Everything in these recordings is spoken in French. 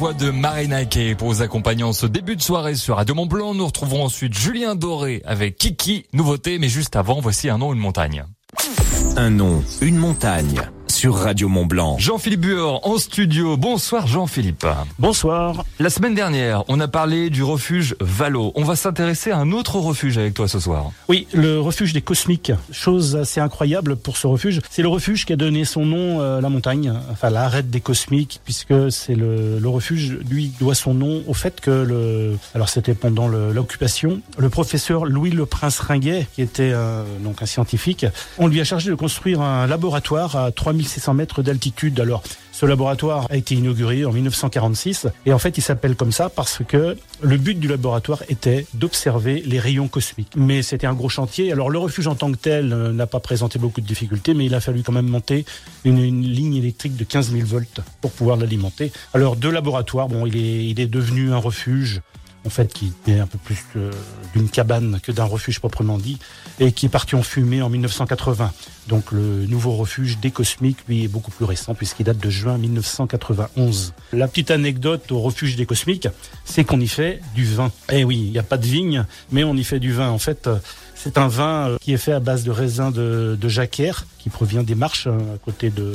Voix de Marina Kay pour vous accompagner en ce début de soirée sur Radio Mont Blanc. Nous retrouvons ensuite Julien Doré avec Kiki, nouveauté, mais juste avant, voici un nom, une montagne. Un nom, une montagne sur Radio Mont Blanc. Jean-Philippe Buor en studio. Bonsoir Jean-Philippe. Bonsoir. La semaine dernière, on a parlé du refuge Valo. On va s'intéresser à un autre refuge avec toi ce soir. Oui, le refuge des Cosmiques. Chose assez incroyable pour ce refuge. C'est le refuge qui a donné son nom à la montagne, enfin l'arête des Cosmiques, puisque c'est le, le, refuge, lui, doit son nom au fait que le, alors c'était pendant l'occupation, le, professeur Louis le Prince Ringuet, qui était euh, donc un scientifique, on lui a chargé de construire un laboratoire à 3000 1600 mètres d'altitude. Alors, ce laboratoire a été inauguré en 1946 et en fait, il s'appelle comme ça parce que le but du laboratoire était d'observer les rayons cosmiques. Mais c'était un gros chantier. Alors, le refuge en tant que tel euh, n'a pas présenté beaucoup de difficultés, mais il a fallu quand même monter une, une ligne électrique de 15 000 volts pour pouvoir l'alimenter. Alors, de laboratoire, bon, il est, il est devenu un refuge en fait, qui est un peu plus euh, d'une cabane que d'un refuge proprement dit, et qui est parti en fumée en 1980. Donc le nouveau refuge des Cosmiques, lui, est beaucoup plus récent, puisqu'il date de juin 1991. La petite anecdote au refuge des Cosmiques, c'est qu'on y fait du vin. Eh oui, il n'y a pas de vigne, mais on y fait du vin. En fait, c'est un vin euh, qui est fait à base de raisin de, de jacquère, qui provient des marches hein, à côté de,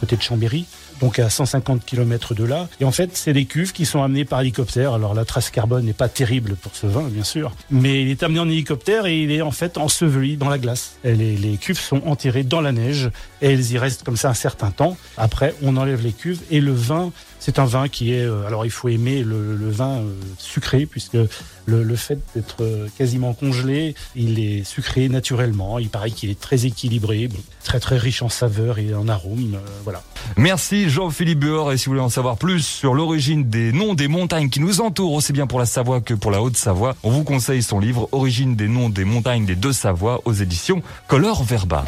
côté de Chambéry donc à 150 km de là. Et en fait, c'est des cuves qui sont amenées par hélicoptère. Alors la trace carbone n'est pas terrible pour ce vin, bien sûr, mais il est amené en hélicoptère et il est en fait enseveli dans la glace. Les, cuves sont enterrées dans la neige et elles y restent comme ça un certain temps. Après, on enlève les cuves et le vin, c'est un vin qui est... Euh, alors il faut aimer le, vin euh, sucré puisque le, le fait d'être euh, quasiment congelé, il est sucré naturellement. Il paraît qu'il est très équilibré, très très riche en saveurs et en arômes. voilà. Merci Jean-Philippe Buor. Et si vous voulez en savoir plus sur l'origine des noms des montagnes qui nous entourent, aussi bien pour la Savoie que pour la Haute-Savoie, on vous conseille son livre Origine des noms des montagnes des deux Savoies aux éditions Color Verba.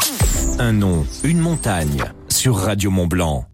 Un nom, une montagne sur Radio Mont Blanc.